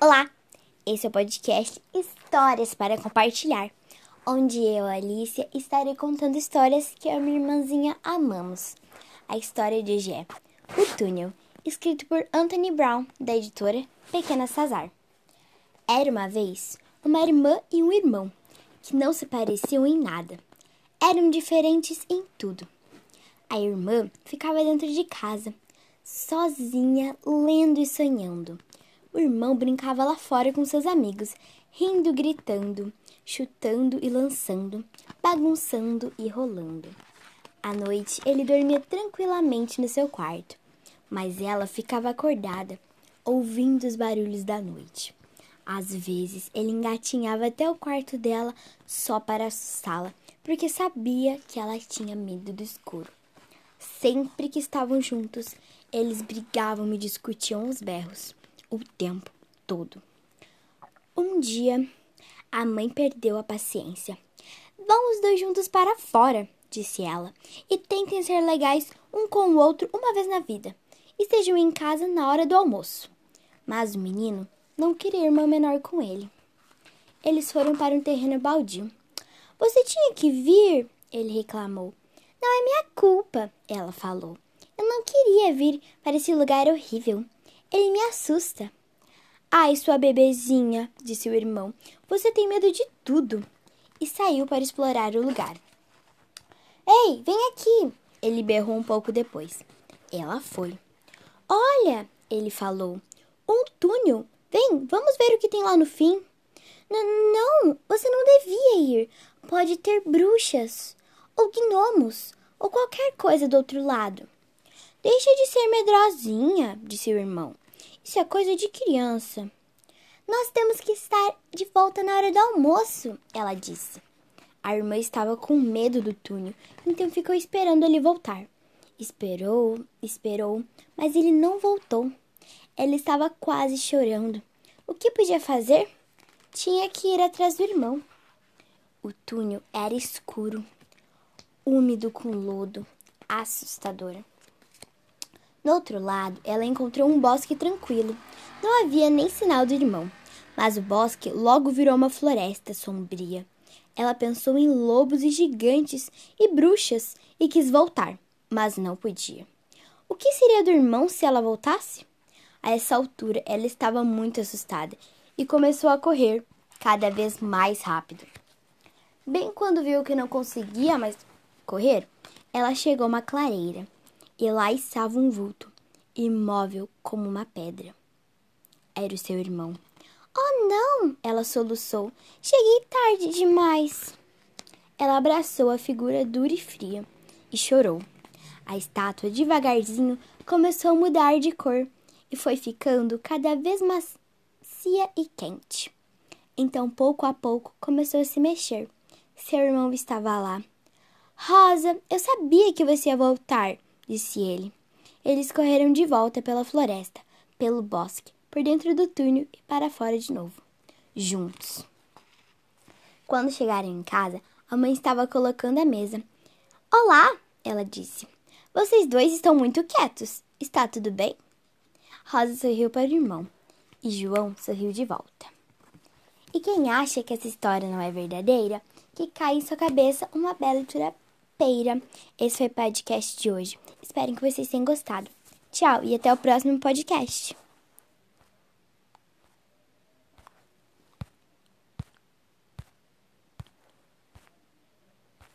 Olá! Esse é o podcast Histórias para Compartilhar, onde eu, Alicia, estarei contando histórias que eu e minha irmãzinha amamos. A história de hoje é O Túnel, escrito por Anthony Brown, da editora Pequena Sazar. Era uma vez uma irmã e um irmão que não se pareciam em nada. Eram diferentes em tudo. A irmã ficava dentro de casa, sozinha, lendo e sonhando. O irmão brincava lá fora com seus amigos, rindo, gritando, chutando e lançando, bagunçando e rolando. À noite, ele dormia tranquilamente no seu quarto, mas ela ficava acordada, ouvindo os barulhos da noite. Às vezes, ele engatinhava até o quarto dela só para assustá-la, porque sabia que ela tinha medo do escuro. Sempre que estavam juntos, eles brigavam e discutiam os berros o tempo todo. Um dia, a mãe perdeu a paciência. Vão os dois juntos para fora, disse ela, e tentem ser legais um com o outro uma vez na vida. Estejam em casa na hora do almoço. Mas o menino não queria irmã menor com ele. Eles foram para um terreno baldio. Você tinha que vir, ele reclamou. Não é minha culpa, ela falou. Eu não queria vir para esse lugar horrível. Ele me assusta. Ai, sua bebezinha, disse o irmão, você tem medo de tudo. E saiu para explorar o lugar. Ei, vem aqui! Ele berrou um pouco depois. Ela foi. Olha, ele falou, um túnel. Vem, vamos ver o que tem lá no fim. N não, você não devia ir. Pode ter bruxas, ou gnomos, ou qualquer coisa do outro lado. Deixa de ser medrosinha, disse o irmão. Isso é coisa de criança. Nós temos que estar de volta na hora do almoço, ela disse. A irmã estava com medo do túnel, então ficou esperando ele voltar. Esperou, esperou, mas ele não voltou. Ela estava quase chorando. O que podia fazer? Tinha que ir atrás do irmão. O túnel era escuro, úmido com lodo, assustador. No outro lado, ela encontrou um bosque tranquilo. Não havia nem sinal do irmão, mas o bosque logo virou uma floresta sombria. Ela pensou em lobos e gigantes e bruxas e quis voltar, mas não podia. O que seria do irmão se ela voltasse? A essa altura, ela estava muito assustada e começou a correr cada vez mais rápido. Bem quando viu que não conseguia mais correr, ela chegou a uma clareira e lá estava um vulto, imóvel como uma pedra. Era o seu irmão. Oh, não! Ela soluçou. Cheguei tarde demais. Ela abraçou a figura dura e fria e chorou. A estátua, devagarzinho, começou a mudar de cor e foi ficando cada vez macia e quente. Então, pouco a pouco, começou a se mexer. Seu irmão estava lá. Rosa, eu sabia que você ia voltar disse ele. Eles correram de volta pela floresta, pelo bosque, por dentro do túnel e para fora de novo, juntos. Quando chegaram em casa, a mãe estava colocando a mesa. Olá, ela disse. Vocês dois estão muito quietos. Está tudo bem? Rosa sorriu para o irmão e João sorriu de volta. E quem acha que essa história não é verdadeira, que cai em sua cabeça uma bela turapeira. Esse foi o podcast de hoje. Espero que vocês tenham gostado. Tchau e até o próximo podcast.